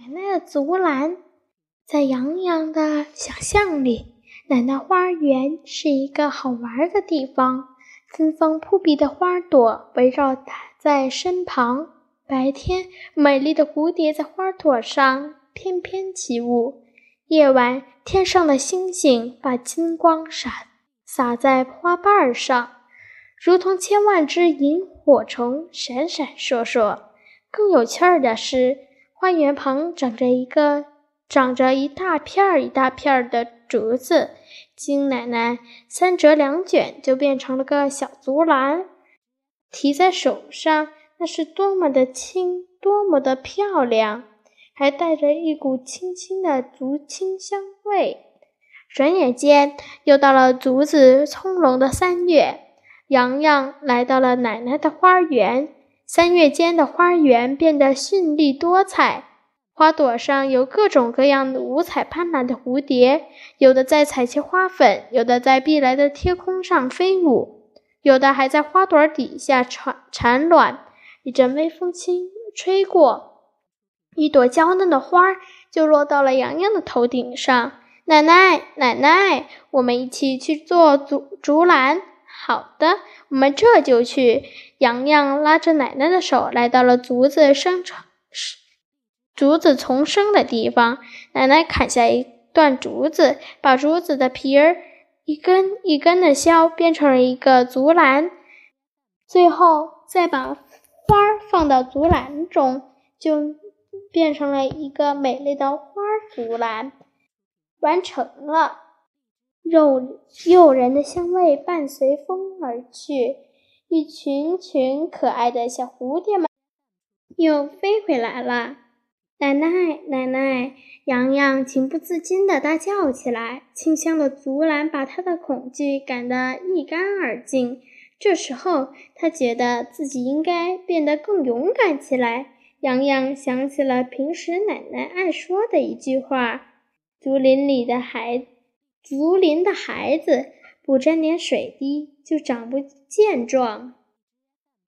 奶奶的竹篮，在洋洋的想象里，奶奶花园是一个好玩的地方。芬芳扑鼻的花朵围绕在身旁。白天，美丽的蝴蝶在花朵上翩翩起舞；夜晚，天上的星星把金光洒洒在花瓣上，如同千万只萤火虫闪闪烁烁。更有趣儿的是。花园旁长着一个长着一大片儿一大片儿的竹子，金奶奶三折两卷就变成了个小竹篮，提在手上，那是多么的轻，多么的漂亮，还带着一股清新的竹清香味。转眼间又到了竹子葱茏的三月，洋洋来到了奶奶的花园。三月间的花园变得绚丽多彩，花朵上有各种各样的五彩斑斓的蝴蝶，有的在采集花粉，有的在碧蓝的天空上飞舞，有的还在花朵底下产产卵。一阵微风轻吹过，一朵娇嫩的花就落到了洋洋的头顶上。奶奶，奶奶，我们一起去做竹竹篮。好的，我们这就去。洋洋拉着奶奶的手，来到了竹子生成、竹子丛生的地方。奶奶砍下一段竹子，把竹子的皮儿一根一根的削，变成了一个竹篮。最后再把花放到竹篮中，就变成了一个美丽的花竹篮。完成了。诱诱人的香味伴随风而去，一群群可爱的小蝴蝶们又飞回来了。奶奶，奶奶！洋洋情不自禁地大叫起来。清香的竹篮把他的恐惧赶得一干二净。这时候，他觉得自己应该变得更勇敢起来。洋洋想起了平时奶奶爱说的一句话：“竹林里的孩。”竹林的孩子不沾点水滴就长不健壮。